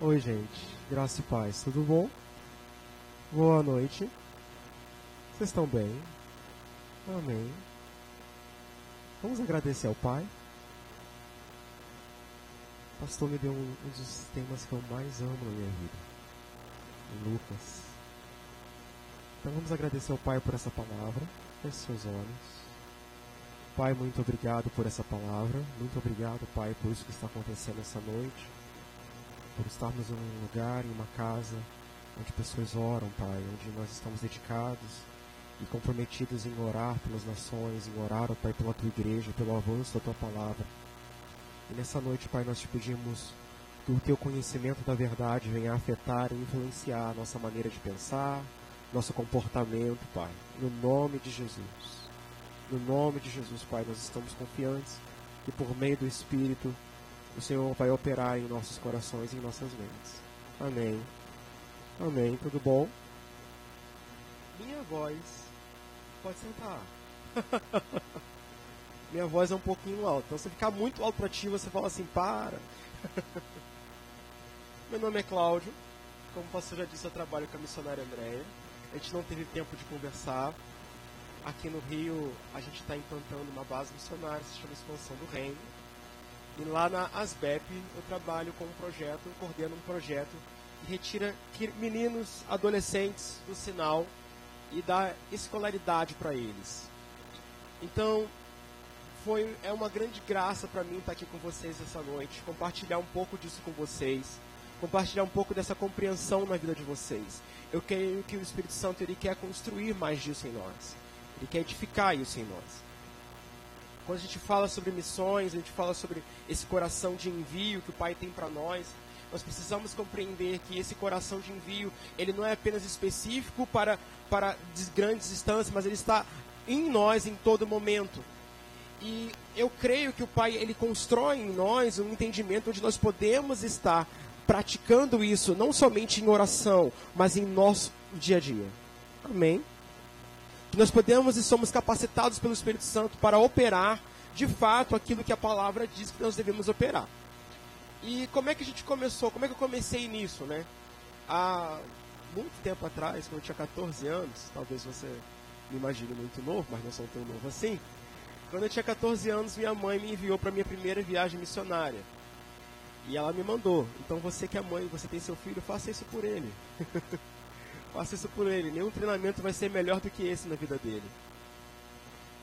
Oi, gente. Graça e paz. Tudo bom? Boa noite. Vocês estão bem? Amém. Vamos agradecer ao Pai. O pastor me deu um, um dos temas que eu mais amo na minha vida. Lucas. Então vamos agradecer ao Pai por essa palavra. Feche seus olhos. Pai, muito obrigado por essa palavra. Muito obrigado, Pai, por isso que está acontecendo essa noite. Por estarmos em um lugar, em uma casa, onde pessoas oram, Pai, onde nós estamos dedicados e comprometidos em orar pelas nações, em orar, ó Pai, pela tua igreja, pelo avanço da tua palavra. E nessa noite, Pai, nós te pedimos que o teu conhecimento da verdade venha afetar e influenciar a nossa maneira de pensar, nosso comportamento, Pai, no nome de Jesus. No nome de Jesus, Pai, nós estamos confiantes que por meio do Espírito o Senhor vai operar em nossos corações e em nossas mentes. Amém. Amém. Tudo bom? Minha voz. Pode sentar. Minha voz é um pouquinho alta. Então, se ficar muito alto para ti, você fala assim: para. Meu nome é Cláudio. Como o pastor já disse, eu trabalho com a missionária Andréia. A gente não teve tempo de conversar, Aqui no Rio, a gente está implantando uma base missionária, se chama Expansão do Reino. E lá na ASBEP, eu trabalho com um projeto, coordeno um projeto que retira meninos, adolescentes do sinal e dá escolaridade para eles. Então, foi, é uma grande graça para mim estar aqui com vocês essa noite, compartilhar um pouco disso com vocês, compartilhar um pouco dessa compreensão na vida de vocês. Eu creio que o Espírito Santo ele quer construir mais disso em nós. Ele quer edificar isso em nós. Quando a gente fala sobre missões, a gente fala sobre esse coração de envio que o Pai tem para nós, nós precisamos compreender que esse coração de envio, ele não é apenas específico para, para grandes distâncias, mas ele está em nós em todo momento. E eu creio que o Pai, ele constrói em nós um entendimento onde nós podemos estar praticando isso, não somente em oração, mas em nosso dia a dia. Amém? Nós podemos e somos capacitados pelo Espírito Santo para operar de fato aquilo que a palavra diz que nós devemos operar. E como é que a gente começou? Como é que eu comecei nisso, né? Há muito tempo atrás, quando eu tinha 14 anos, talvez você me imagine muito novo, mas não sou tão novo assim. Quando eu tinha 14 anos, minha mãe me enviou para minha primeira viagem missionária. E ela me mandou. Então você que é mãe, você tem seu filho, faça isso por ele. Faça isso por ele. Nenhum treinamento vai ser melhor do que esse na vida dele.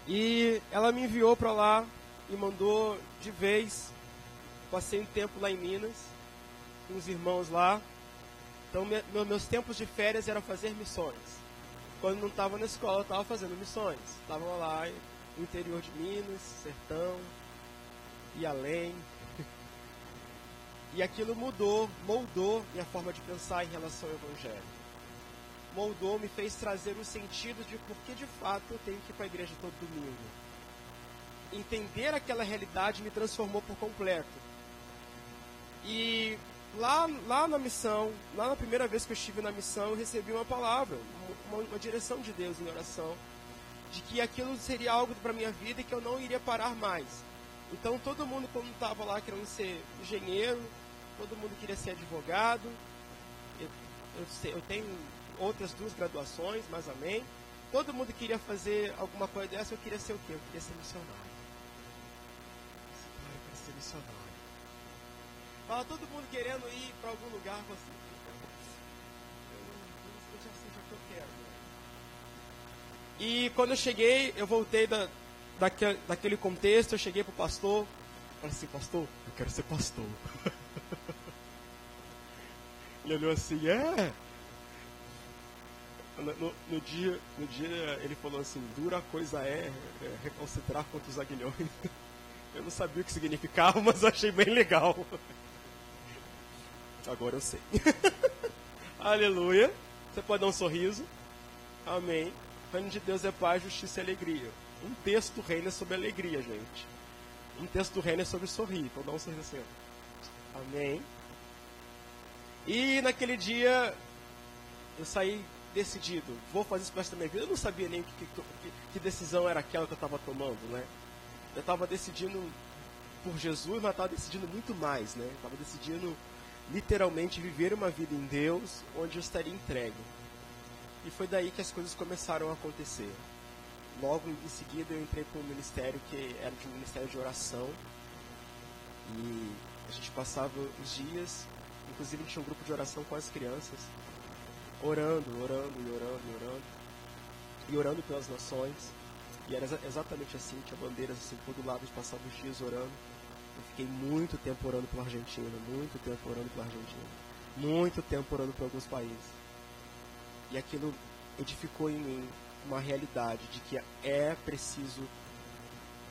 E ela me enviou para lá e mandou de vez. Passei um tempo lá em Minas, com os irmãos lá. Então, me, meus tempos de férias eram fazer missões. Quando não estava na escola, eu estava fazendo missões. Estava lá no interior de Minas, sertão, e além. E aquilo mudou, moldou minha forma de pensar em relação ao Evangelho moldou, me fez trazer o sentido de por que de fato eu tenho que ir para a igreja todo domingo. Entender aquela realidade me transformou por completo. E lá, lá na missão, lá na primeira vez que eu estive na missão, eu recebi uma palavra, uma, uma direção de Deus em oração, de que aquilo seria algo para minha vida e que eu não iria parar mais. Então todo mundo quando estava lá querendo ser engenheiro, todo mundo queria ser advogado. Eu, eu, eu tenho outras duas graduações, mas amém. Todo mundo queria fazer alguma coisa dessa, eu queria ser o quê? Eu queria ser missionário. Eu queria ser missionário. Fala todo mundo querendo ir para algum lugar, você. Quero. Né? E quando eu cheguei, eu voltei da, daquele, daquele contexto, eu cheguei pro pastor, falei assim, pastor, eu quero ser pastor. Ele olhou assim, é, no, no, dia, no dia ele falou assim, dura coisa é, é recalcitrar contra os aguilhões. Eu não sabia o que significava, mas achei bem legal. Agora eu sei. Aleluia. Você pode dar um sorriso. Amém. O reino de Deus é paz, justiça e alegria. Um texto do reino é sobre alegria, gente. Um texto do reino é sobre sorrir. Então dá um sorriso assim. Amém. E naquele dia eu saí decidido, vou fazer isso para esta minha vida. Eu não sabia nem que, que, que decisão era aquela que eu estava tomando, né? Eu estava decidindo por Jesus, mas estava decidindo muito mais, né? Estava decidindo literalmente viver uma vida em Deus onde eu estaria entregue. E foi daí que as coisas começaram a acontecer. Logo em seguida eu entrei para um ministério que era de um ministério de oração. E a gente passava os dias, inclusive tinha um grupo de oração com as crianças, orando, orando e orando e orando. E orando pelas nações. E era exatamente assim, tinha bandeiras assim por todo lado, a gente passava os dias orando. Eu fiquei muito tempo orando pela Argentina, muito tempo orando pela Argentina, muito tempo orando por alguns países. E aquilo edificou em mim uma realidade de que é preciso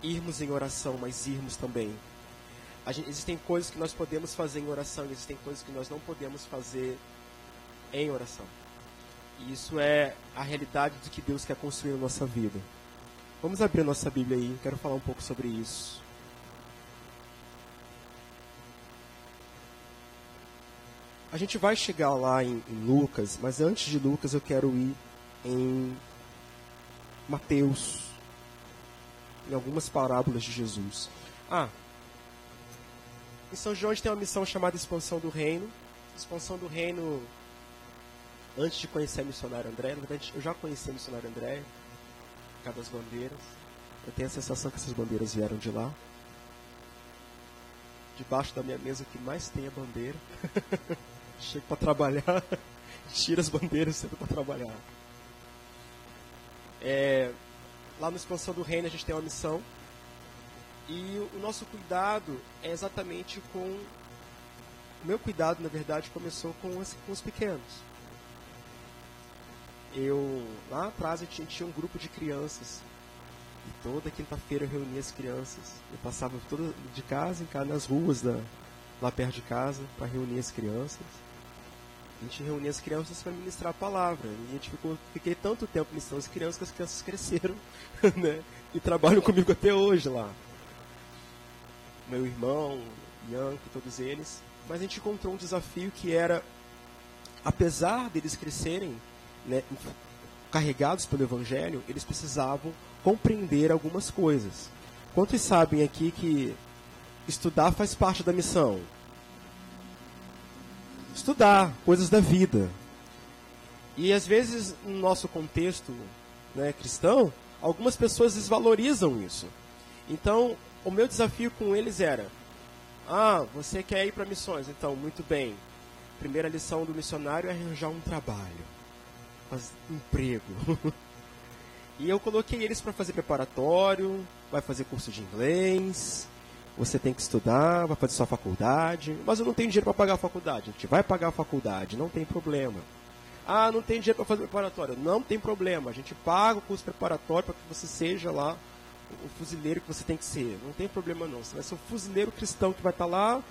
irmos em oração, mas irmos também. Gente, existem coisas que nós podemos fazer em oração, existem coisas que nós não podemos fazer em oração. E isso é a realidade de que Deus quer construir na nossa vida. Vamos abrir a nossa Bíblia aí, quero falar um pouco sobre isso. A gente vai chegar lá em, em Lucas, mas antes de Lucas eu quero ir em Mateus, em algumas parábolas de Jesus. Ah, em São João a gente tem uma missão chamada Expansão do Reino. Expansão do Reino, antes de conhecer a missionária André, na verdade eu já conheci a missionária André, cada das bandeiras. Eu tenho a sensação que essas bandeiras vieram de lá. Debaixo da minha mesa que mais tem a bandeira. Chego para trabalhar, tira as bandeiras sempre para trabalhar. É, lá no Expansão do Reino a gente tem uma missão. E o nosso cuidado é exatamente com. O meu cuidado, na verdade, começou com com os pequenos. Eu, lá atrás, eu tinha, tinha um grupo de crianças. E toda quinta-feira eu reunia as crianças. Eu passava toda, de casa em casa, nas ruas da, lá perto de casa, para reunir as crianças. A gente reunia as crianças para ministrar a palavra. E a gente ficou, fiquei tanto tempo ministrando as crianças que as crianças cresceram, né? E trabalham comigo até hoje lá. Meu irmão, Ianco, todos eles. Mas a gente encontrou um desafio que era, apesar deles crescerem, né, carregados pelo Evangelho, eles precisavam compreender algumas coisas. Quantos sabem aqui que estudar faz parte da missão? estudar coisas da vida. E às vezes, no nosso contexto né, cristão, algumas pessoas desvalorizam isso. Então, o meu desafio com eles era: Ah, você quer ir para missões? Então, muito bem. Primeira lição do missionário é arranjar um trabalho, fazer emprego. e eu coloquei eles para fazer preparatório, vai fazer curso de inglês, você tem que estudar, vai fazer sua faculdade, mas eu não tenho dinheiro para pagar a faculdade. A gente vai pagar a faculdade, não tem problema. Ah, não tem dinheiro para fazer preparatório, não tem problema. A gente paga o curso preparatório para que você seja lá o fuzileiro que você tem que ser. Não tem problema não. Você vai ser o fuzileiro cristão que vai estar tá lá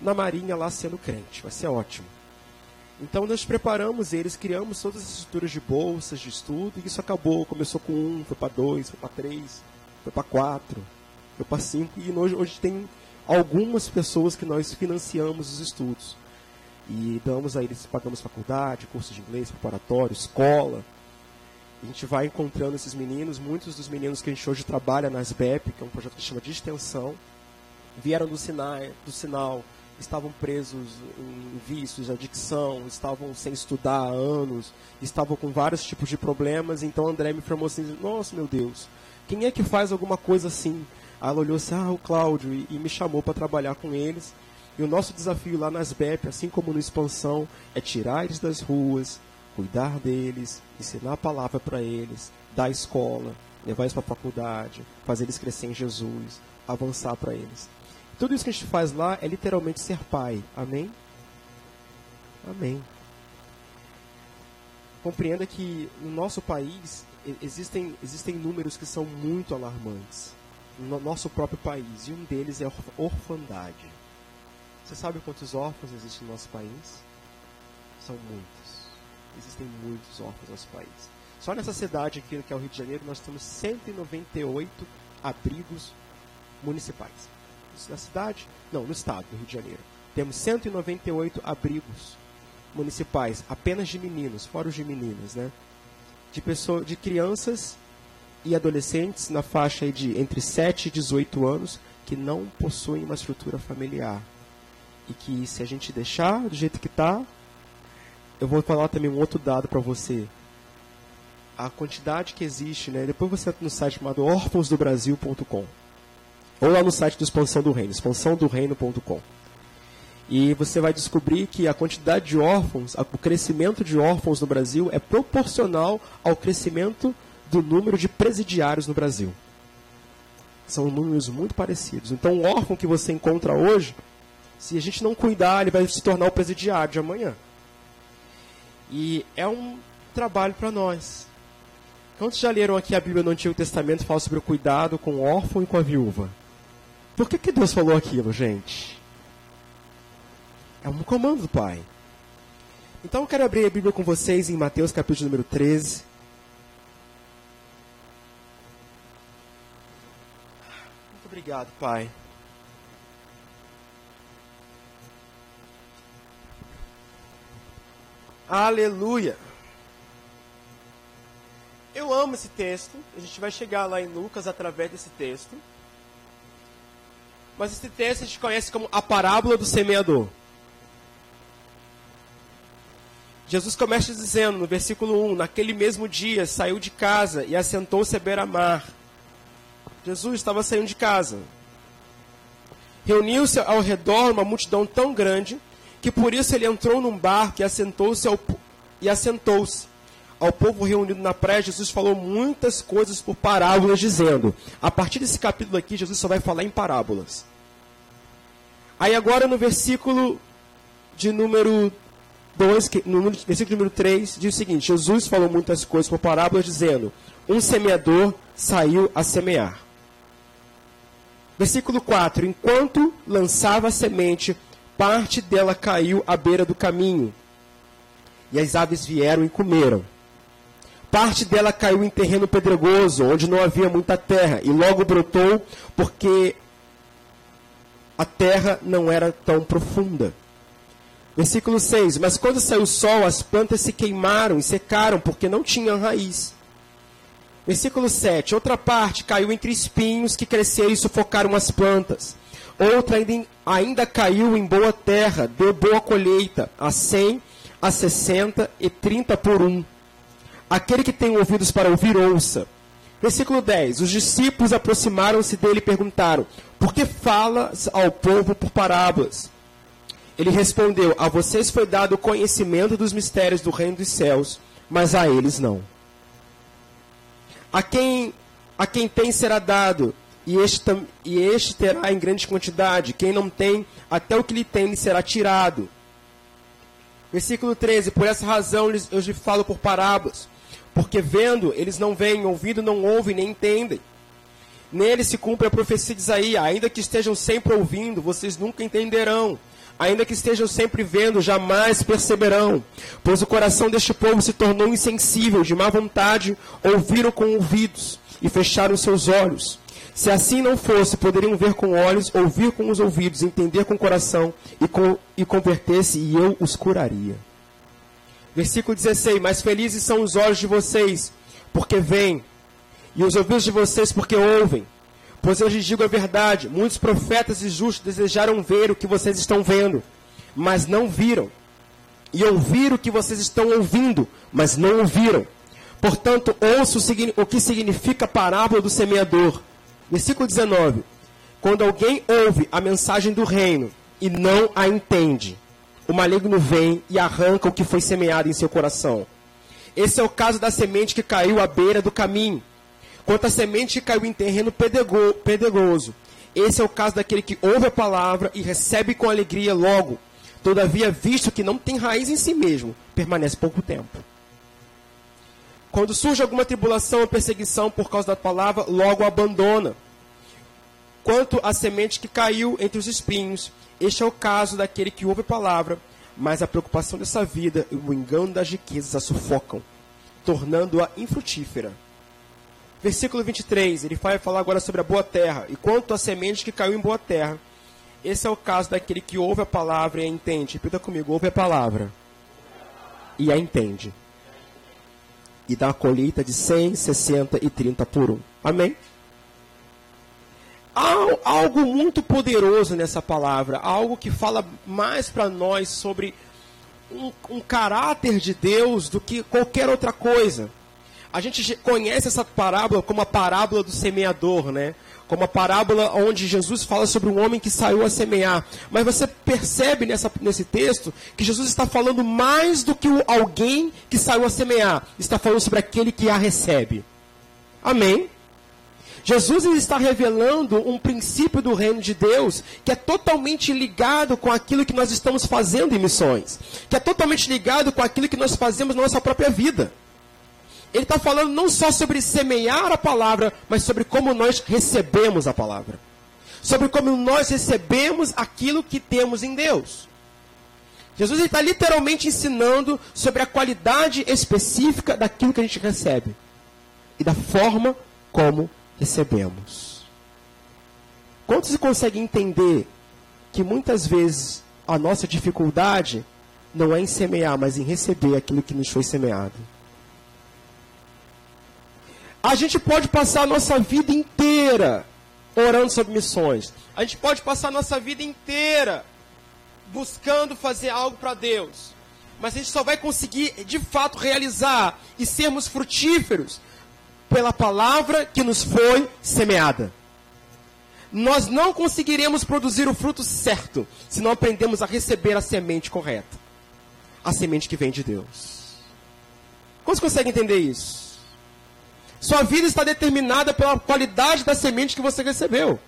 na marinha lá sendo crente. Vai ser ótimo. Então nós preparamos eles, criamos todas as estruturas de bolsas de estudo e isso acabou. Começou com um, foi para dois, foi para três, foi para quatro foi para cinco e hoje, hoje tem algumas pessoas que nós financiamos os estudos. E damos a eles, pagamos faculdade, curso de inglês, preparatório, escola. A gente vai encontrando esses meninos, muitos dos meninos que a gente hoje trabalha na SBEP, que é um projeto que chama de extensão, vieram do, sinal, do sinal, estavam presos em vícios, adicção, estavam sem estudar há anos, estavam com vários tipos de problemas, então André me informou assim, nossa meu Deus, quem é que faz alguma coisa assim? Aí ela olhou assim, ah, o Cláudio, e, e me chamou para trabalhar com eles. E o nosso desafio lá nas BEP, assim como no Expansão, é tirar eles das ruas, cuidar deles, ensinar a palavra para eles, dar escola, levar eles para a faculdade, fazer eles crescer em Jesus, avançar para eles. Tudo isso que a gente faz lá é literalmente ser pai. Amém? Amém. Compreenda que no nosso país existem, existem números que são muito alarmantes no nosso próprio país, e um deles é a orfandade. Você sabe quantos órfãos existem no nosso país? São muitos. Existem muitos órfãos no nosso país. Só nessa cidade aqui, que é o Rio de Janeiro, nós temos 198 abrigos municipais. Na cidade? Não, no estado do Rio de Janeiro. Temos 198 abrigos municipais, apenas de meninos, fora os de meninas, né? De, pessoa, de crianças e adolescentes na faixa de entre 7 e 18 anos que não possuem uma estrutura familiar. E que se a gente deixar do jeito que está, eu vou falar também um outro dado para você. A quantidade que existe, né? Depois você entra no site chamado órfãosdobrasil.com. Ou lá no site do Expansão do Reino, expansãodoreino.com. E você vai descobrir que a quantidade de órfãos, o crescimento de órfãos no Brasil é proporcional ao crescimento do número de presidiários no Brasil. São números muito parecidos. Então, o órfão que você encontra hoje, se a gente não cuidar, ele vai se tornar o presidiário de amanhã. E é um trabalho para nós. Quantos já leram aqui a Bíblia no Antigo Testamento fala sobre o cuidado com o órfão e com a viúva? Por que, que Deus falou aquilo, gente? É um comando do Pai. Então eu quero abrir a Bíblia com vocês em Mateus capítulo número 13. Muito obrigado, Pai. Aleluia. Eu amo esse texto. A gente vai chegar lá em Lucas através desse texto. Mas esse texto a gente conhece como a parábola do semeador. Jesus começa dizendo no versículo 1: Naquele mesmo dia saiu de casa e assentou-se à beira-mar. Jesus estava saindo de casa. Reuniu-se ao redor uma multidão tão grande que por isso ele entrou num barco e assentou-se ao, e assentou-se. Ao povo reunido na praia, Jesus falou muitas coisas por parábolas, dizendo: a partir desse capítulo aqui, Jesus só vai falar em parábolas. Aí agora no versículo de número 2, no versículo número 3, diz o seguinte: Jesus falou muitas coisas por parábolas, dizendo: Um semeador saiu a semear. Versículo 4: Enquanto lançava a semente, parte dela caiu à beira do caminho, e as aves vieram e comeram. Parte dela caiu em terreno pedregoso, onde não havia muita terra, e logo brotou, porque a terra não era tão profunda. Versículo 6: Mas quando saiu o sol, as plantas se queimaram e secaram, porque não tinham raiz. Versículo 7: Outra parte caiu entre espinhos que cresceram e sufocaram as plantas. Outra ainda, ainda caiu em boa terra, deu boa colheita, a cem, a sessenta e trinta por um. Aquele que tem ouvidos para ouvir, ouça. Versículo 10: Os discípulos aproximaram-se dele e perguntaram: Por que falas ao povo por parábolas? Ele respondeu: A vocês foi dado o conhecimento dos mistérios do reino dos céus, mas a eles não. A quem, a quem tem será dado, e este, e este terá em grande quantidade. Quem não tem, até o que lhe tem lhe será tirado. Versículo 13: Por essa razão eu lhes falo por parábolas, porque vendo eles não veem, ouvindo não ouvem, nem entendem. Nele se cumpre a profecia de Isaías: ainda que estejam sempre ouvindo, vocês nunca entenderão. Ainda que estejam sempre vendo, jamais perceberão. Pois o coração deste povo se tornou insensível, de má vontade, ouviram com ouvidos e fecharam seus olhos se assim não fosse, poderiam ver com olhos, ouvir com os ouvidos, entender com o coração e, e converter-se, e eu os curaria. Versículo 16: Mais felizes são os olhos de vocês, porque veem, e os ouvidos de vocês, porque ouvem. Pois eu lhes digo a verdade: muitos profetas e justos desejaram ver o que vocês estão vendo, mas não viram. E ouvir o que vocês estão ouvindo, mas não ouviram. Portanto, ouça o que significa a parábola do semeador. Versículo 19. Quando alguém ouve a mensagem do reino e não a entende, o maligno vem e arranca o que foi semeado em seu coração. Esse é o caso da semente que caiu à beira do caminho. Quanto à semente que caiu em terreno pedregoso, esse é o caso daquele que ouve a palavra e recebe com alegria logo. Todavia, visto que não tem raiz em si mesmo, permanece pouco tempo. Quando surge alguma tribulação ou perseguição por causa da palavra, logo abandona. Quanto à semente que caiu entre os espinhos, este é o caso daquele que ouve a palavra, mas a preocupação dessa vida e o engano das riquezas a sufocam, tornando-a infrutífera. Versículo 23, ele vai falar agora sobre a boa terra. E quanto à semente que caiu em boa terra, esse é o caso daquele que ouve a palavra e a entende. Repita comigo, ouve a palavra e a entende e dá a colheita de 100, 60 e 30 por um. Amém? Há algo muito poderoso nessa palavra, algo que fala mais para nós sobre um, um caráter de Deus do que qualquer outra coisa. A gente conhece essa parábola como a parábola do semeador, né? Como a parábola onde Jesus fala sobre um homem que saiu a semear. Mas você percebe nessa, nesse texto que Jesus está falando mais do que alguém que saiu a semear. Está falando sobre aquele que a recebe. Amém? Jesus está revelando um princípio do reino de Deus que é totalmente ligado com aquilo que nós estamos fazendo em missões, que é totalmente ligado com aquilo que nós fazemos na nossa própria vida. Ele está falando não só sobre semear a palavra, mas sobre como nós recebemos a palavra. Sobre como nós recebemos aquilo que temos em Deus. Jesus está literalmente ensinando sobre a qualidade específica daquilo que a gente recebe e da forma como recebemos. Quantos conseguem entender que muitas vezes a nossa dificuldade não é em semear, mas em receber aquilo que nos foi semeado? A gente pode passar a nossa vida inteira orando sobre missões. A gente pode passar a nossa vida inteira buscando fazer algo para Deus. Mas a gente só vai conseguir de fato realizar e sermos frutíferos pela palavra que nos foi semeada. Nós não conseguiremos produzir o fruto certo se não aprendemos a receber a semente correta. A semente que vem de Deus. Como você consegue entender isso? Sua vida está determinada pela qualidade da semente que você recebeu.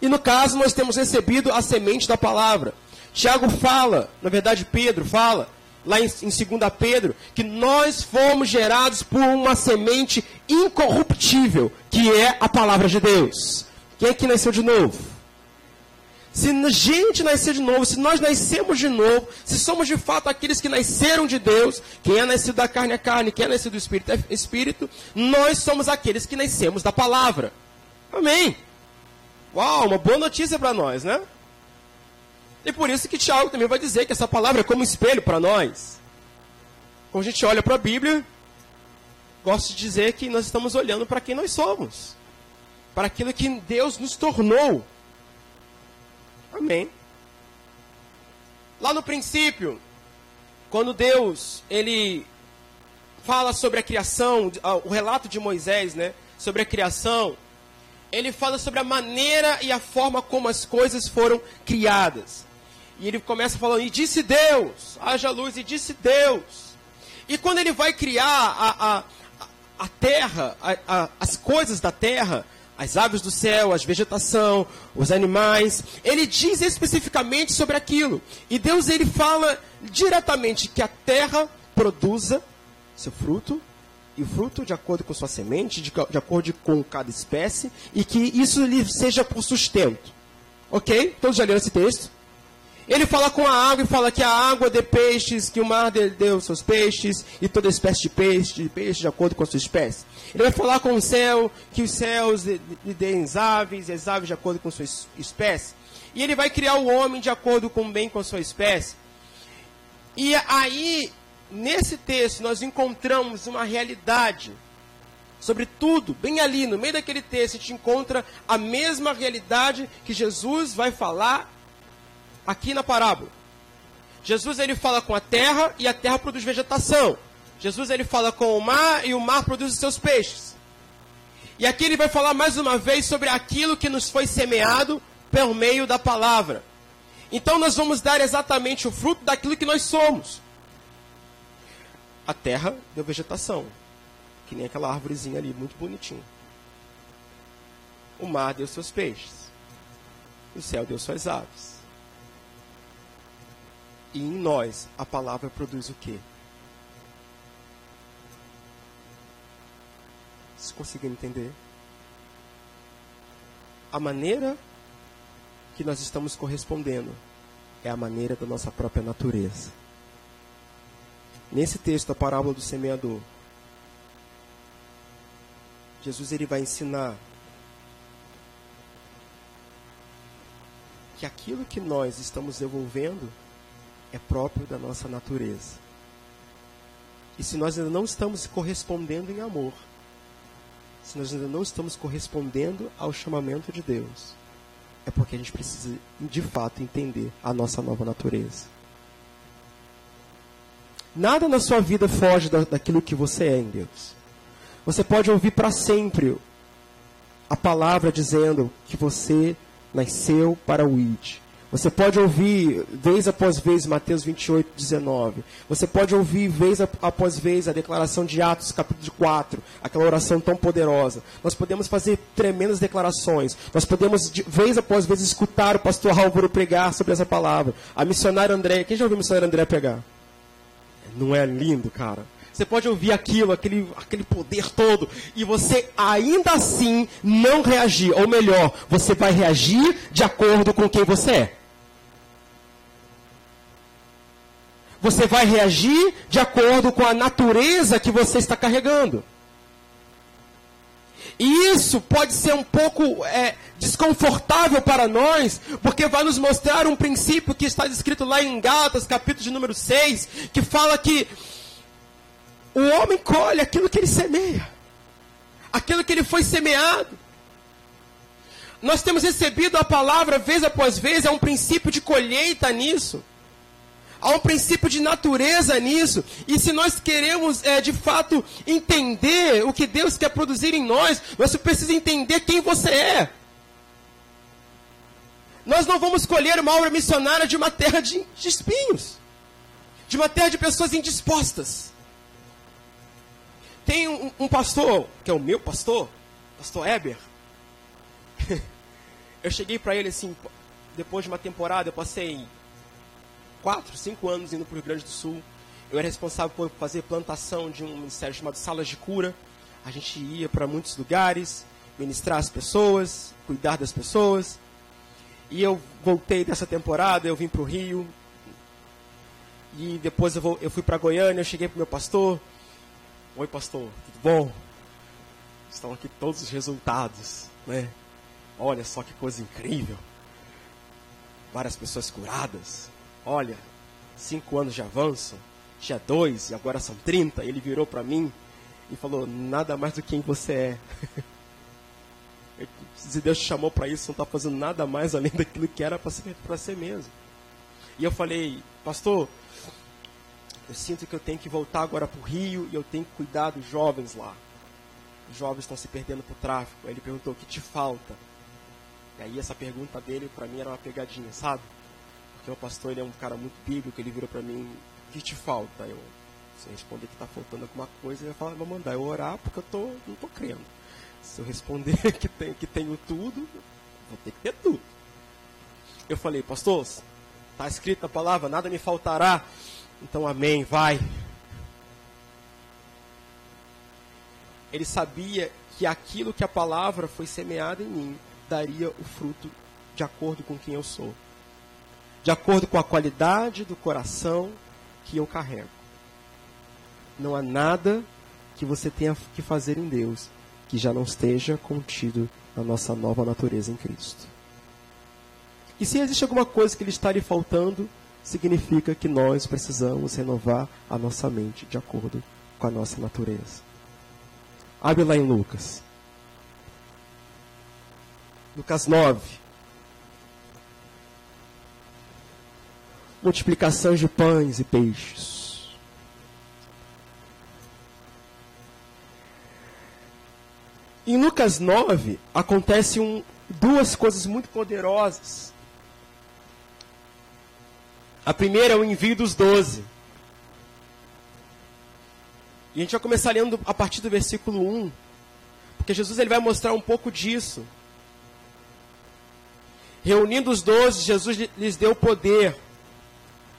E no caso, nós temos recebido a semente da palavra. Tiago fala, na verdade, Pedro fala, lá em, em 2 Pedro, que nós fomos gerados por uma semente incorruptível, que é a palavra de Deus. Quem é que nasceu de novo? Se a gente nascer de novo, se nós nascemos de novo, se somos de fato aqueles que nasceram de Deus, quem é nascido da carne é carne, quem é nascido do Espírito é Espírito, nós somos aqueles que nascemos da palavra. Amém. Uau, uma boa notícia para nós, né? E por isso que Tiago também vai dizer que essa palavra é como um espelho para nós. Quando a gente olha para a Bíblia, gosto de dizer que nós estamos olhando para quem nós somos. Para aquilo que Deus nos tornou. Amém. Lá no princípio, quando Deus, ele fala sobre a criação, o relato de Moisés, né, sobre a criação, ele fala sobre a maneira e a forma como as coisas foram criadas. E ele começa falando, e disse Deus, haja luz, e disse Deus. E quando ele vai criar a, a, a terra, a, a, as coisas da terra, as aves do céu, a vegetação, os animais, ele diz especificamente sobre aquilo. E Deus ele fala diretamente que a terra produza seu fruto, e o fruto de acordo com sua semente, de, de acordo com cada espécie, e que isso lhe seja por sustento. Ok? Todos já leram esse texto? Ele fala com a água e fala que a água dê peixes, que o mar deu seus peixes, e toda espécie de peixe, de peixe de acordo com a sua espécie. Ele vai falar com o céu, que os céus lhe deem aves, e as aves de acordo com a sua espécie. E ele vai criar o homem de acordo com bem com a sua espécie. E aí, nesse texto, nós encontramos uma realidade. Sobre tudo, bem ali, no meio daquele texto, a gente encontra a mesma realidade que Jesus vai falar aqui na parábola. Jesus ele fala com a terra e a terra produz vegetação. Jesus ele fala com o mar e o mar produz os seus peixes. E aqui ele vai falar mais uma vez sobre aquilo que nos foi semeado pelo meio da palavra. Então nós vamos dar exatamente o fruto daquilo que nós somos. A terra deu vegetação, que nem aquela árvorezinha ali, muito bonitinha. O mar deu seus peixes. O céu deu suas aves. E em nós a palavra produz o quê? Se conseguem entender? A maneira que nós estamos correspondendo é a maneira da nossa própria natureza. Nesse texto, a parábola do semeador, Jesus ele vai ensinar que aquilo que nós estamos devolvendo é próprio da nossa natureza. E se nós ainda não estamos correspondendo em amor, se nós ainda não estamos correspondendo ao chamamento de Deus, é porque a gente precisa, de fato, entender a nossa nova natureza. Nada na sua vida foge da, daquilo que você é em Deus. Você pode ouvir para sempre a palavra dizendo que você nasceu para o ID. Você pode ouvir vez após vez Mateus 28, 19. Você pode ouvir vez após vez a declaração de Atos, capítulo 4, aquela oração tão poderosa. Nós podemos fazer tremendas declarações. Nós podemos, vez após vez, escutar o pastor Álvaro pregar sobre essa palavra. A missionária André. Quem já ouviu a missionária André pregar? Não é lindo, cara? Você pode ouvir aquilo, aquele, aquele poder todo, e você ainda assim não reagir. Ou melhor, você vai reagir de acordo com quem você é. Você vai reagir de acordo com a natureza que você está carregando. E isso pode ser um pouco é, desconfortável para nós, porque vai nos mostrar um princípio que está descrito lá em Gálatas, capítulo de número 6, que fala que o homem colhe aquilo que ele semeia, aquilo que ele foi semeado. Nós temos recebido a palavra vez após vez, há um princípio de colheita nisso. Há um princípio de natureza nisso. E se nós queremos, é, de fato, entender o que Deus quer produzir em nós, nós precisamos entender quem você é. Nós não vamos colher uma obra missionária de uma terra de, de espinhos, de uma terra de pessoas indispostas. Tem um, um pastor, que é o meu pastor, pastor Eber. eu cheguei para ele assim, depois de uma temporada, eu passei quatro, cinco anos indo para o Rio Grande do Sul. Eu era responsável por fazer plantação de um ministério chamado Salas de Cura. A gente ia para muitos lugares, ministrar as pessoas, cuidar das pessoas. E eu voltei dessa temporada, eu vim para o Rio. E depois eu, vou, eu fui para Goiânia, eu cheguei para meu pastor. Oi, pastor, tudo bom? Estão aqui todos os resultados, né? Olha só que coisa incrível. Várias pessoas curadas, olha, cinco anos de avanço, tinha dois e agora são trinta. Ele virou para mim e falou: nada mais do que quem você é. Se Deus te chamou para isso, não está fazendo nada mais além daquilo que era para ser, ser mesmo. E eu falei, pastor, eu sinto que eu tenho que voltar agora para o Rio e eu tenho que cuidar dos jovens lá. Os jovens estão se perdendo para o tráfico. Aí ele perguntou, o que te falta? E aí essa pergunta dele, para mim, era uma pegadinha, sabe? Porque o pastor ele é um cara muito bíblico, ele virou para mim, o que te falta? Eu, se eu responder que está faltando alguma coisa, ele vai falar, vou mandar eu orar porque eu tô, não estou crendo. Se eu responder que, tenho, que tenho tudo, vou ter que ter tudo. Eu falei, pastor, está escrito na palavra, nada me faltará. Então, amém, vai. Ele sabia que aquilo que a palavra foi semeada em mim daria o fruto de acordo com quem eu sou de acordo com a qualidade do coração que eu carrego. Não há nada que você tenha que fazer em Deus que já não esteja contido na nossa nova natureza em Cristo. E se existe alguma coisa que lhe está lhe faltando, significa que nós precisamos renovar a nossa mente de acordo com a nossa natureza. Abre lá em Lucas. Lucas 9. Multiplicação de pães e peixes. Em Lucas 9 acontece um, duas coisas muito poderosas. A primeira é o envio dos doze. E a gente vai começar lendo a partir do versículo 1. Porque Jesus ele vai mostrar um pouco disso. Reunindo os doze, Jesus lhes deu poder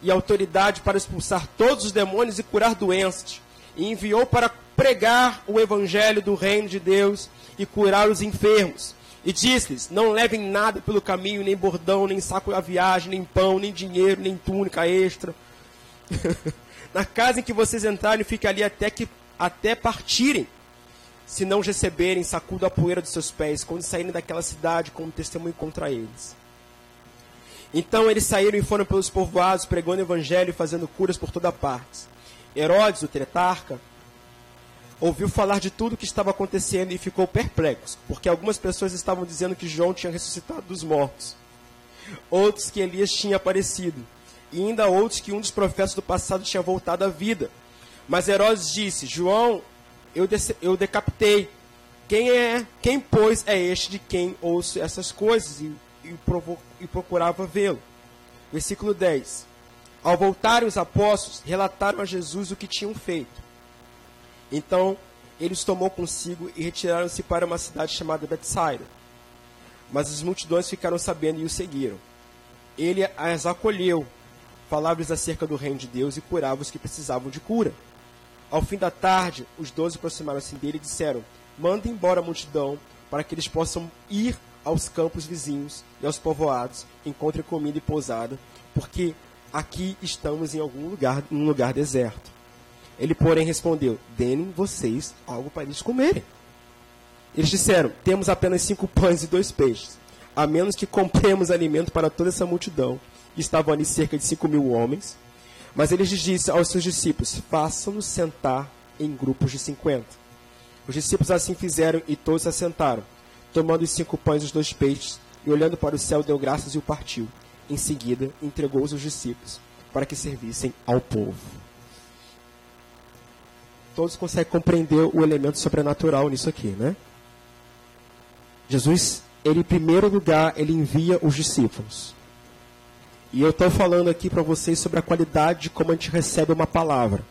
e autoridade para expulsar todos os demônios e curar doenças. E enviou para pregar o evangelho do reino de Deus e curar os enfermos. E disse-lhes: Não levem nada pelo caminho, nem bordão, nem saco da viagem, nem pão, nem dinheiro, nem túnica extra. Na casa em que vocês entrarem, fique ali até, que, até partirem. Se não receberem, sacudo a poeira dos seus pés, quando saírem daquela cidade como testemunho contra eles. Então eles saíram e foram pelos povoados, pregando o evangelho e fazendo curas por toda parte. Herodes, o tretarca, ouviu falar de tudo o que estava acontecendo e ficou perplexo, porque algumas pessoas estavam dizendo que João tinha ressuscitado dos mortos, outros que Elias tinha aparecido, e ainda outros que um dos profetas do passado tinha voltado à vida. Mas Herodes disse: João, eu, eu decapitei. Quem é? Quem, pois, é este de quem ouço essas coisas? E, e, e procurava vê-lo. Versículo 10. Ao voltarem os apóstolos, relataram a Jesus o que tinham feito. Então ele os tomou consigo e retiraram-se para uma cidade chamada Betsaida. Mas as multidões ficaram sabendo e o seguiram. Ele as acolheu, falava-lhes acerca do reino de Deus e curava os que precisavam de cura. Ao fim da tarde, os doze aproximaram-se dele e disseram: Manda embora a multidão, para que eles possam ir aos campos vizinhos e aos povoados, encontrem comida e pousada, porque aqui estamos em algum lugar, num lugar deserto. Ele, porém, respondeu: Deem vocês algo para eles comerem. Eles disseram: Temos apenas cinco pães e dois peixes, a menos que compremos alimento para toda essa multidão. Estavam ali cerca de cinco mil homens. Mas ele disse aos seus discípulos: Façam-nos sentar em grupos de cinquenta. Os discípulos assim fizeram e todos se assentaram, tomando os cinco pães e os dois peixes, e olhando para o céu, deu graças e o partiu. Em seguida, entregou-os aos discípulos, para que servissem ao povo todos conseguem compreender o elemento sobrenatural nisso aqui, né? Jesus, ele em primeiro lugar, ele envia os discípulos. E eu estou falando aqui para vocês sobre a qualidade de como a gente recebe uma palavra.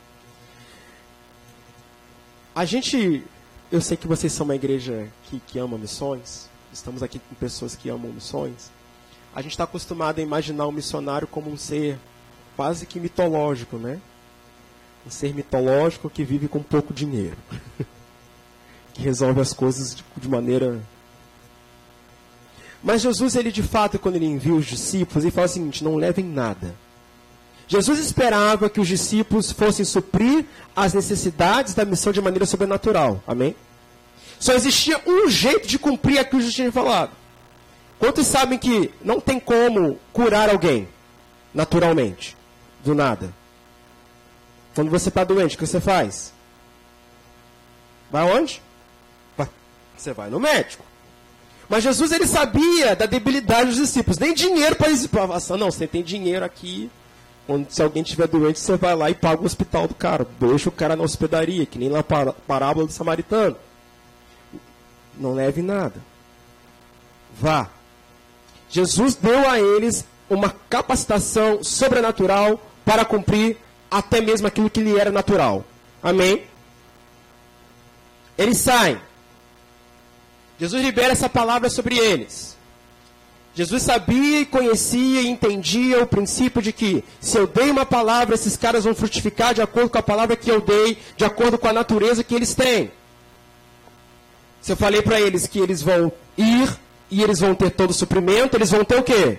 A gente, eu sei que vocês são uma igreja que, que ama missões, estamos aqui com pessoas que amam missões. A gente está acostumado a imaginar o missionário como um ser quase que mitológico, né? um ser mitológico que vive com pouco dinheiro, que resolve as coisas de, de, maneira. Mas Jesus, ele de fato, quando ele envia os discípulos, ele fala o seguinte: não levem nada. Jesus esperava que os discípulos fossem suprir as necessidades da missão de maneira sobrenatural. Amém? Só existia um jeito de cumprir aquilo que Jesus tinha falado. Quantos sabem que não tem como curar alguém naturalmente, do nada? Quando você está doente, o que você faz? Vai onde? Você vai no médico. Mas Jesus ele sabia da debilidade dos discípulos. Nem dinheiro para eles passar. Não, você tem dinheiro aqui. Quando, se alguém estiver doente, você vai lá e paga o hospital do cara. Deixa o cara na hospedaria, que nem na parábola do samaritano. Não leve nada. Vá. Jesus deu a eles uma capacitação sobrenatural para cumprir até mesmo aquilo que lhe era natural. Amém? Eles saem. Jesus libera essa palavra sobre eles. Jesus sabia e conhecia e entendia o princípio de que se eu dei uma palavra, esses caras vão frutificar de acordo com a palavra que eu dei, de acordo com a natureza que eles têm. Se eu falei para eles que eles vão ir e eles vão ter todo o suprimento, eles vão ter o quê?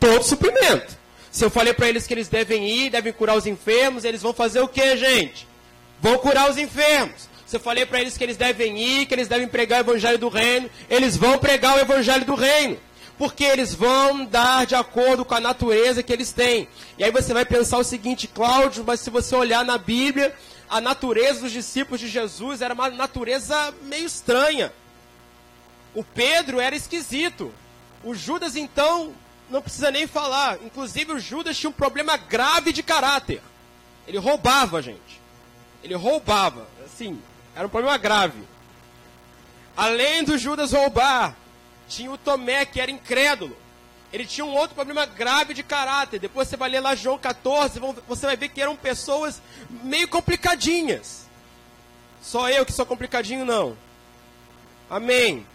Todo o suprimento. Se eu falei para eles que eles devem ir, devem curar os enfermos, eles vão fazer o que, gente? Vão curar os enfermos. Se eu falei para eles que eles devem ir, que eles devem pregar o evangelho do reino, eles vão pregar o evangelho do reino. Porque eles vão dar de acordo com a natureza que eles têm. E aí você vai pensar o seguinte, Cláudio, mas se você olhar na Bíblia, a natureza dos discípulos de Jesus era uma natureza meio estranha. O Pedro era esquisito. O Judas, então, não precisa nem falar. Inclusive, o Judas tinha um problema grave de caráter. Ele roubava, gente. Ele roubava. Assim, era um problema grave. Além do Judas roubar, tinha o Tomé, que era incrédulo. Ele tinha um outro problema grave de caráter. Depois você vai ler lá João 14, você vai ver que eram pessoas meio complicadinhas. Só eu que sou complicadinho, não. Amém.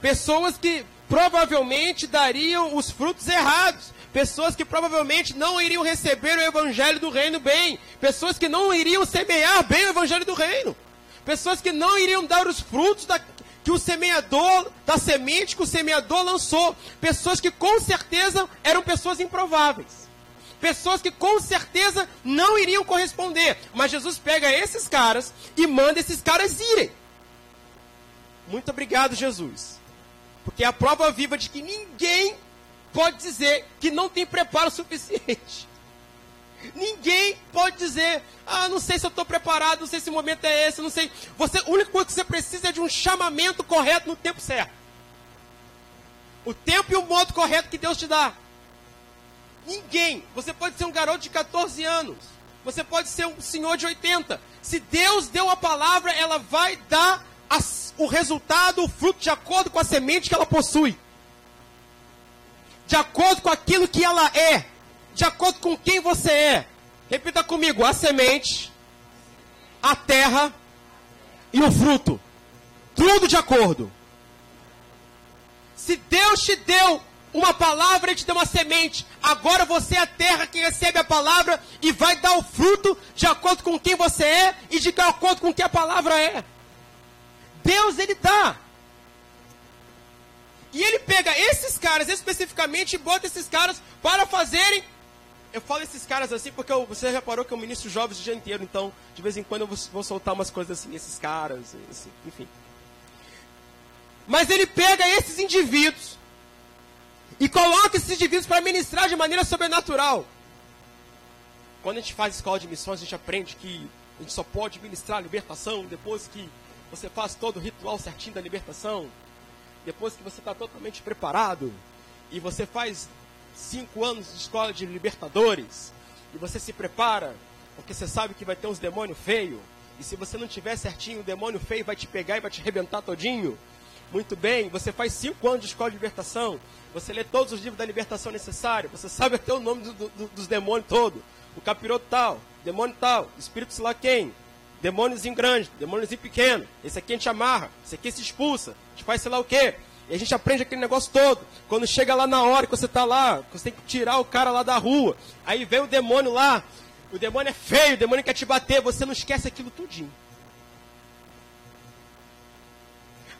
Pessoas que provavelmente dariam os frutos errados. Pessoas que provavelmente não iriam receber o evangelho do reino bem. Pessoas que não iriam semear bem o evangelho do reino. Pessoas que não iriam dar os frutos da, que o semeador, da semente que o semeador lançou. Pessoas que com certeza eram pessoas improváveis. Pessoas que com certeza não iriam corresponder. Mas Jesus pega esses caras e manda esses caras irem. Muito obrigado, Jesus. Porque é a prova viva de que ninguém pode dizer que não tem preparo suficiente. Ninguém pode dizer, ah, não sei se eu estou preparado, não sei se o momento é esse, não sei. Você, única coisa que você precisa é de um chamamento correto no tempo certo. O tempo e o modo correto que Deus te dá. Ninguém. Você pode ser um garoto de 14 anos. Você pode ser um senhor de 80. Se Deus deu a palavra, ela vai dar as, o resultado, o fruto, de acordo com a semente que ela possui. De acordo com aquilo que ela é. De acordo com quem você é. Repita comigo: a semente, a terra e o fruto. Tudo de acordo. Se Deus te deu uma palavra, Ele te deu uma semente. Agora você é a terra que recebe a palavra e vai dar o fruto de acordo com quem você é e de acordo com que a palavra é. Deus, Ele dá. E Ele pega esses caras especificamente e bota esses caras para fazerem. Eu falo esses caras assim porque eu, você reparou que eu ministro jovens o dia inteiro, então de vez em quando eu vou, vou soltar umas coisas assim, esses caras, assim, enfim. Mas ele pega esses indivíduos e coloca esses indivíduos para ministrar de maneira sobrenatural. Quando a gente faz escola de missões, a gente aprende que a gente só pode ministrar a libertação depois que você faz todo o ritual certinho da libertação, depois que você está totalmente preparado, e você faz cinco anos de escola de libertadores, e você se prepara, porque você sabe que vai ter uns demônios feios, e se você não tiver certinho, o demônio feio vai te pegar e vai te arrebentar todinho. Muito bem, você faz cinco anos de escola de libertação, você lê todos os livros da libertação necessário, você sabe até o nome do, do, dos demônios todo. O capiroto tal, demônio tal, espírito sei lá quem, demôniozinho grande, demôniozinho pequeno. Esse aqui a gente amarra, esse aqui se expulsa, a gente faz sei lá o quê. E a gente aprende aquele negócio todo. Quando chega lá na hora que você está lá, você tem que tirar o cara lá da rua. Aí vem o demônio lá. O demônio é feio, o demônio quer te bater, você não esquece aquilo tudinho.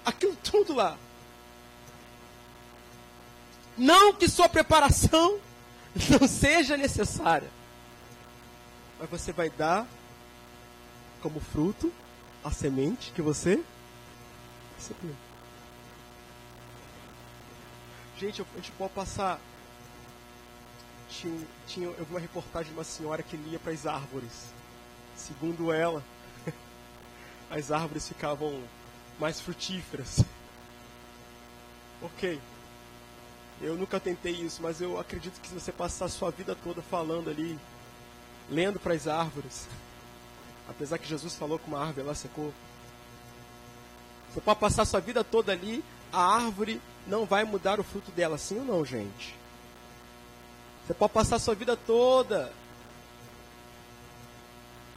aquilo tudo lá. Não que sua preparação não seja necessária, mas você vai dar como fruto a semente que você recebeu. Gente, a gente pode passar. Tinha, tinha, eu vi uma reportagem de uma senhora que lia para as árvores. Segundo ela, as árvores ficavam mais frutíferas. ok. Eu nunca tentei isso, mas eu acredito que se você passar a sua vida toda falando ali, lendo para as árvores, apesar que Jesus falou que uma árvore ela secou, você pode passar a sua vida toda ali, a árvore não vai mudar o fruto dela, sim ou não, gente? Você pode passar a sua vida toda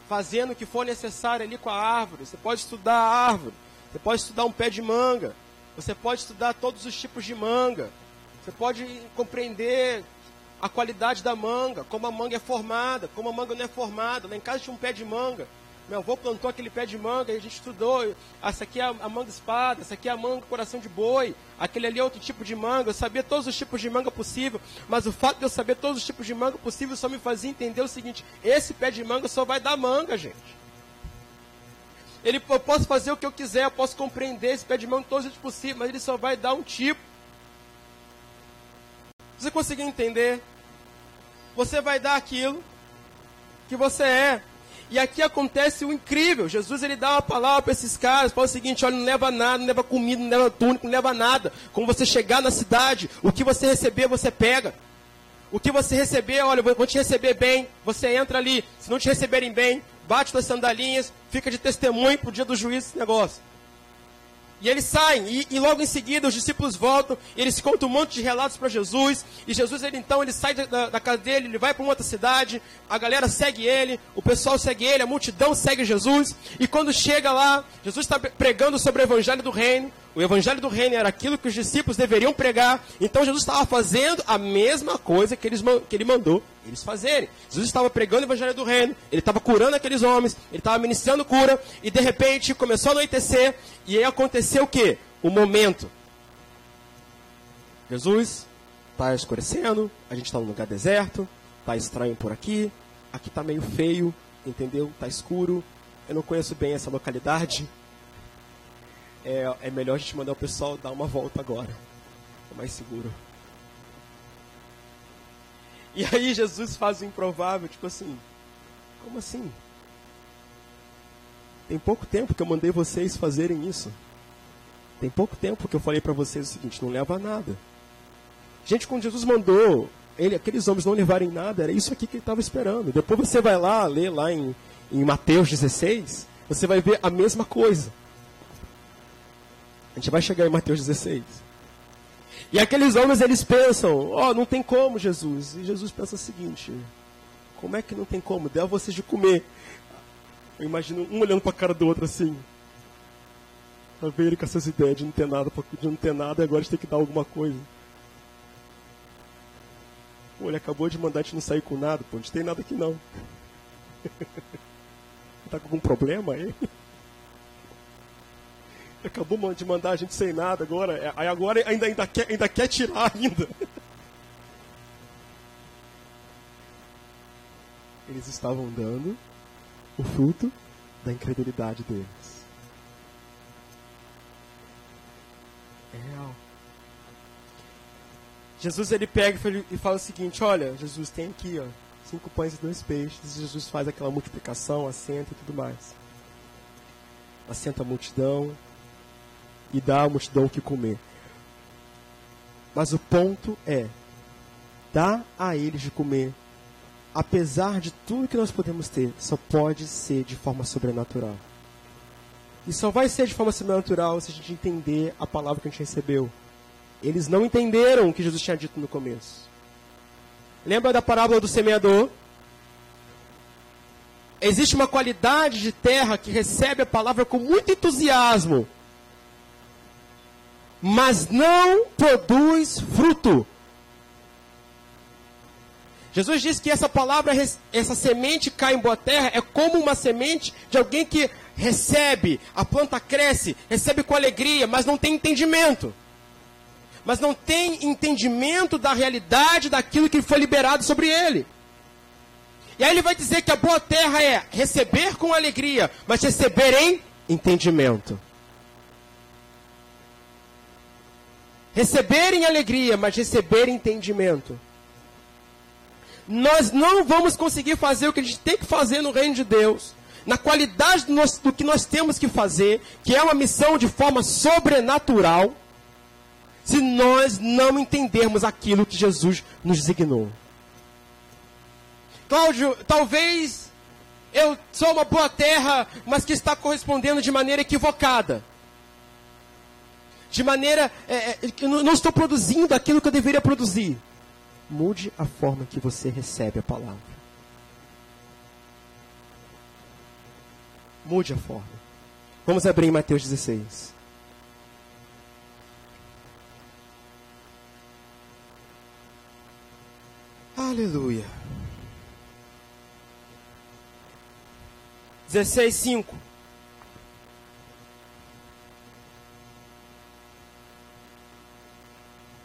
fazendo o que for necessário ali com a árvore. Você pode estudar a árvore. Você pode estudar um pé de manga. Você pode estudar todos os tipos de manga. Você pode compreender a qualidade da manga, como a manga é formada, como a manga não é formada. Lá em casa tinha um pé de manga. Meu avô plantou aquele pé de manga e a gente estudou. Essa aqui é a manga espada, essa aqui é a manga coração de boi, aquele ali é outro tipo de manga. Eu sabia todos os tipos de manga possível, mas o fato de eu saber todos os tipos de manga possível só me fazia entender o seguinte: esse pé de manga só vai dar manga, gente. Ele, eu posso fazer o que eu quiser, eu posso compreender esse pé de mão todos os possível, mas ele só vai dar um tipo. Você conseguir entender? Você vai dar aquilo que você é. E aqui acontece o incrível. Jesus ele dá uma palavra para esses caras, fala o seguinte: olha, não leva nada, não leva comida, não leva túnico, não leva nada. Quando você chegar na cidade, o que você receber, você pega. O que você receber, olha, vou te receber bem. Você entra ali. Se não te receberem bem, bate suas sandalinhas, fica de testemunho para o dia do juízo esse negócio. E eles saem, e, e, logo em seguida os discípulos voltam, e eles contam um monte de relatos para Jesus, e Jesus ele então ele sai da, da casa dele, ele vai para uma outra cidade, a galera segue ele, o pessoal segue ele, a multidão segue Jesus, e quando chega lá, Jesus está pregando sobre o evangelho do reino, o evangelho do reino era aquilo que os discípulos deveriam pregar. Então Jesus estava fazendo a mesma coisa que, eles, que ele mandou eles fazerem. Jesus estava pregando o evangelho do reino, ele estava curando aqueles homens, ele estava ministrando cura, e de repente começou a anoitecer, e aí aconteceu o que? O momento. Jesus está escurecendo, a gente está num lugar deserto, está estranho por aqui, aqui está meio feio, entendeu? Está escuro, eu não conheço bem essa localidade é, é melhor a gente mandar o pessoal dar uma volta agora. É mais seguro. E aí Jesus faz o improvável, tipo assim, como assim? Tem pouco tempo que eu mandei vocês fazerem isso. Tem pouco tempo que eu falei para vocês o seguinte, não leva nada. Gente, quando Jesus mandou ele, aqueles homens não levarem nada, era isso aqui que ele estava esperando. Depois você vai lá, ler lá em, em Mateus 16, você vai ver a mesma coisa. A gente vai chegar em Mateus 16. E aqueles homens, eles pensam, ó, oh, não tem como, Jesus. E Jesus pensa o seguinte, como é que não tem como? Deu a vocês de comer. Eu imagino um olhando para a cara do outro assim. Pra ver ele com essas ideias de não ter nada, de não ter nada e agora a gente tem que dar alguma coisa. Pô, ele acabou de mandar a gente não sair com nada, pô, não tem nada aqui não. tá com algum problema aí? Acabou de mandar a gente sem nada agora. É, aí agora ainda, ainda, quer, ainda quer tirar ainda. Eles estavam dando o fruto da incredulidade deles. É real. Jesus ele pega e fala o seguinte: Olha, Jesus tem aqui, ó, cinco pães e dois peixes. Jesus faz aquela multiplicação, assenta e tudo mais. Assenta a multidão e dá à multidão o que comer. Mas o ponto é: dá a eles de comer. Apesar de tudo que nós podemos ter, só pode ser de forma sobrenatural. E só vai ser de forma sobrenatural se a gente entender a palavra que a gente recebeu. Eles não entenderam o que Jesus tinha dito no começo. Lembra da parábola do semeador? Existe uma qualidade de terra que recebe a palavra com muito entusiasmo, mas não produz fruto. Jesus diz que essa palavra, essa semente cai em boa terra, é como uma semente de alguém que recebe, a planta cresce, recebe com alegria, mas não tem entendimento mas não tem entendimento da realidade daquilo que foi liberado sobre ele. E aí ele vai dizer que a boa terra é receber com alegria, mas receber em entendimento. Receber em alegria, mas receber entendimento. Nós não vamos conseguir fazer o que a gente tem que fazer no reino de Deus, na qualidade do, nosso, do que nós temos que fazer, que é uma missão de forma sobrenatural, se nós não entendermos aquilo que Jesus nos designou. Cláudio, talvez eu sou uma boa terra, mas que está correspondendo de maneira equivocada. De maneira é, é eu não estou produzindo aquilo que eu deveria produzir. Mude a forma que você recebe a palavra. Mude a forma. Vamos abrir em Mateus 16. Aleluia. 16, 5.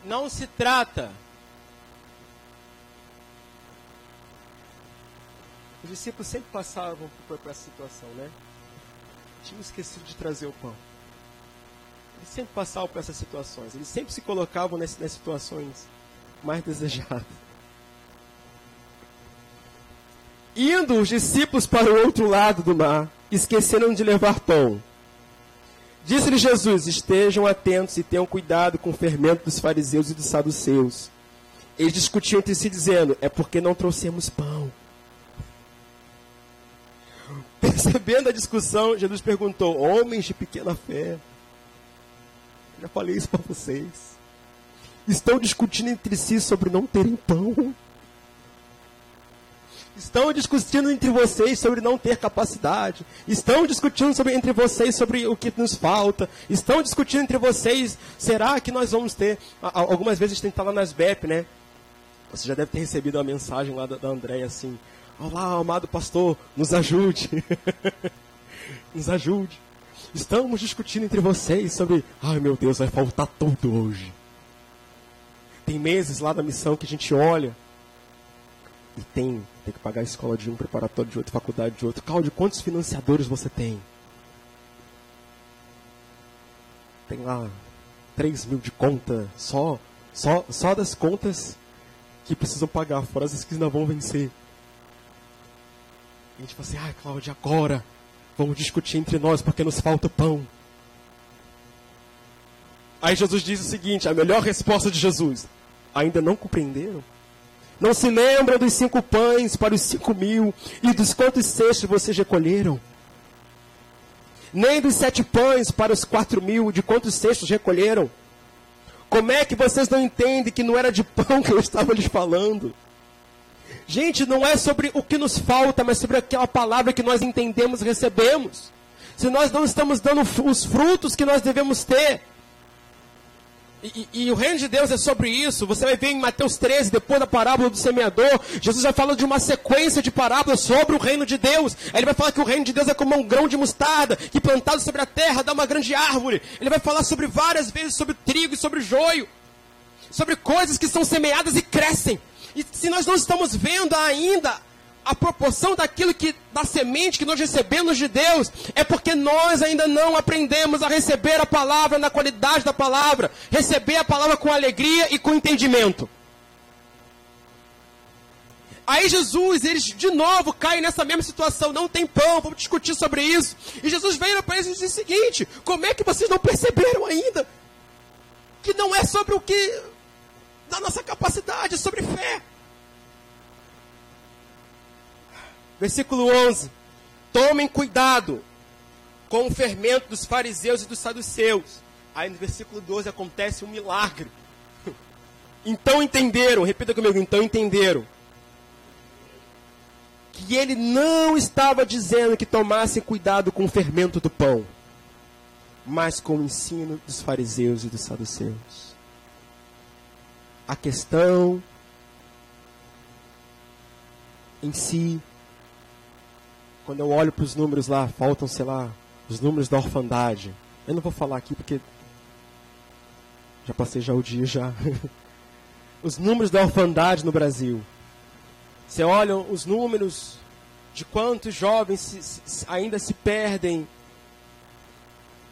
Não se trata. Os discípulos sempre passavam por essa situação, né? Tinham esquecido de trazer o pão. Eles sempre passavam por essas situações. Eles sempre se colocavam nas, nas situações mais desejadas. Indo os discípulos para o outro lado do mar, esqueceram de levar pão. Disse-lhe Jesus: Estejam atentos e tenham cuidado com o fermento dos fariseus e dos saduceus. Eles discutiam entre si, dizendo: É porque não trouxemos pão. Percebendo a discussão, Jesus perguntou: Homens de pequena fé, já falei isso para vocês. Estão discutindo entre si sobre não terem pão. Estão discutindo entre vocês sobre não ter capacidade. Estão discutindo sobre, entre vocês sobre o que nos falta. Estão discutindo entre vocês, será que nós vamos ter... Algumas vezes a gente tem que estar lá nas BEP, né? Você já deve ter recebido uma mensagem lá da, da Andréia assim. Olá, amado pastor, nos ajude. nos ajude. Estamos discutindo entre vocês sobre... Ai meu Deus, vai faltar tudo hoje. Tem meses lá da missão que a gente olha e tem, tem que pagar a escola de um, preparatório de outro, faculdade de outro. Cláudio, quantos financiadores você tem? Tem lá 3 mil de conta, só, só, só das contas que precisam pagar, fora as que ainda vão vencer. E a gente fala assim, ai, ah, Cláudia, agora vamos discutir entre nós porque nos falta pão. Aí Jesus diz o seguinte, a melhor resposta de Jesus, ainda não compreenderam? Não se lembram dos cinco pães para os cinco mil e dos quantos cestos vocês recolheram? Nem dos sete pães para os quatro mil, de quantos cestos recolheram? Como é que vocês não entendem que não era de pão que eu estava lhes falando? Gente, não é sobre o que nos falta, mas sobre aquela palavra que nós entendemos e recebemos. Se nós não estamos dando os frutos que nós devemos ter, e, e, e, o reino de Deus é sobre isso. Você vai ver em Mateus 13, depois da parábola do semeador, Jesus vai falar de uma sequência de parábolas sobre o reino de Deus. Aí ele vai falar que o reino de Deus é como um grão de mostarda, que plantado sobre a terra dá uma grande árvore. Ele vai falar sobre várias vezes sobre trigo e sobre joio, sobre coisas que são semeadas e crescem. E se nós não estamos vendo ainda a proporção daquilo que da semente que nós recebemos de Deus é porque nós ainda não aprendemos a receber a palavra na qualidade da palavra, receber a palavra com alegria e com entendimento. Aí Jesus, eles de novo caem nessa mesma situação, não tem pão, vamos discutir sobre isso. E Jesus veio para eles e disse o seguinte: como é que vocês não perceberam ainda que não é sobre o que da nossa capacidade, é sobre fé? Versículo 11. Tomem cuidado com o fermento dos fariseus e dos saduceus. Aí no versículo 12 acontece um milagre. Então entenderam, repita comigo, então entenderam. Que ele não estava dizendo que tomassem cuidado com o fermento do pão, mas com o ensino dos fariseus e dos saduceus. A questão em si quando eu olho para os números lá, faltam, sei lá, os números da orfandade. Eu não vou falar aqui porque já passei já o dia já. os números da orfandade no Brasil. Você olha os números de quantos jovens se, se, ainda se perdem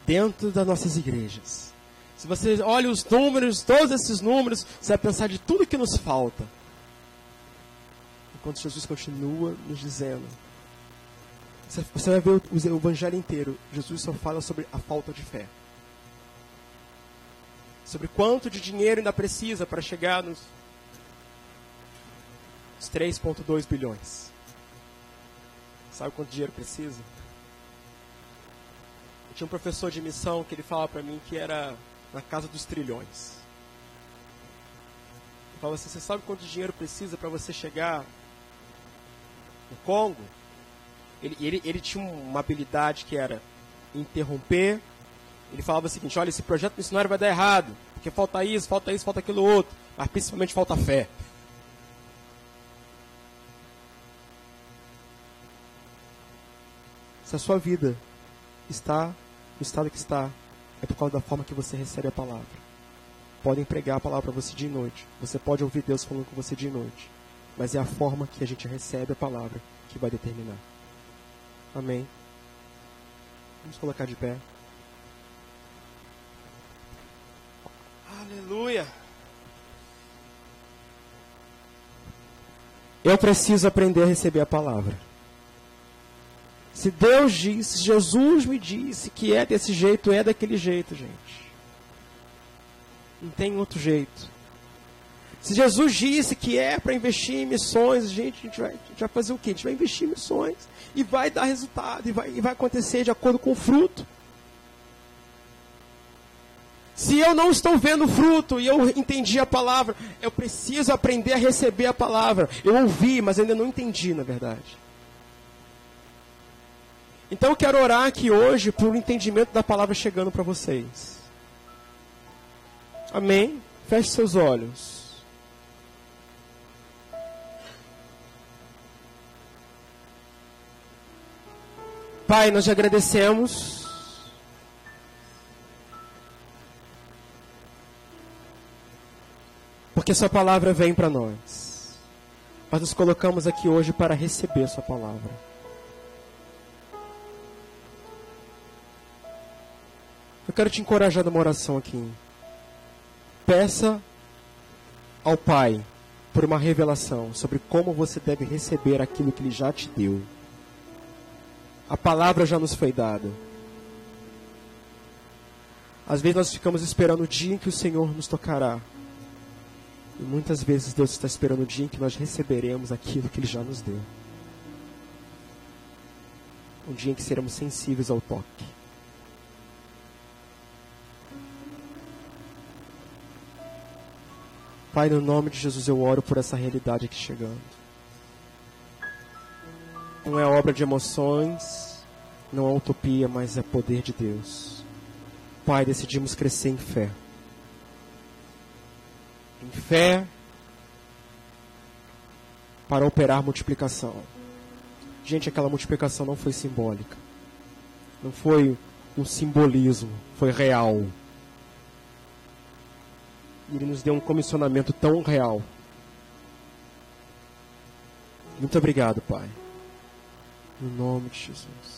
dentro das nossas igrejas. Se você olha os números, todos esses números, você vai pensar de tudo que nos falta. Enquanto Jesus continua nos dizendo você vai ver o evangelho inteiro. Jesus só fala sobre a falta de fé. Sobre quanto de dinheiro ainda precisa para chegar nos 3,2 bilhões. Sabe quanto dinheiro precisa? Eu tinha um professor de missão que ele falava para mim que era na casa dos trilhões. Ele falava assim: Você sabe quanto dinheiro precisa para você chegar no Congo? Ele, ele, ele tinha uma habilidade que era interromper. Ele falava o seguinte: olha, esse projeto missionário vai dar errado, porque falta isso, falta isso, falta aquilo outro, mas principalmente falta fé. Se a sua vida está no estado que está, é por causa da forma que você recebe a palavra. Podem pregar a palavra para você de noite. Você pode ouvir Deus falando com você de noite. Mas é a forma que a gente recebe a palavra que vai determinar. Amém. Vamos colocar de pé. Aleluia. Eu preciso aprender a receber a palavra. Se Deus disse, Jesus me disse que é desse jeito, é daquele jeito, gente. Não tem outro jeito. Se Jesus disse que é para investir em missões, gente, a gente, vai, a gente vai fazer o quê? A gente vai investir em missões e vai dar resultado, e vai, e vai acontecer de acordo com o fruto. Se eu não estou vendo fruto e eu entendi a palavra, eu preciso aprender a receber a palavra. Eu ouvi, mas ainda não entendi, na verdade. Então eu quero orar aqui hoje por um entendimento da palavra chegando para vocês. Amém? Feche seus olhos. Pai, nós te agradecemos. Porque Sua palavra vem para nós. Nós nos colocamos aqui hoje para receber Sua palavra. Eu quero te encorajar numa oração aqui. Peça ao Pai por uma revelação sobre como você deve receber aquilo que Ele já te deu. A palavra já nos foi dada. Às vezes nós ficamos esperando o dia em que o Senhor nos tocará. E muitas vezes Deus está esperando o dia em que nós receberemos aquilo que Ele já nos deu. Um dia em que seremos sensíveis ao toque. Pai, no nome de Jesus eu oro por essa realidade aqui chegando. Não é obra de emoções, não é utopia, mas é poder de Deus. Pai, decidimos crescer em fé. Em fé para operar multiplicação. Gente, aquela multiplicação não foi simbólica. Não foi um simbolismo, foi real. Ele nos deu um comissionamento tão real. Muito obrigado, Pai. Em nome de Jesus.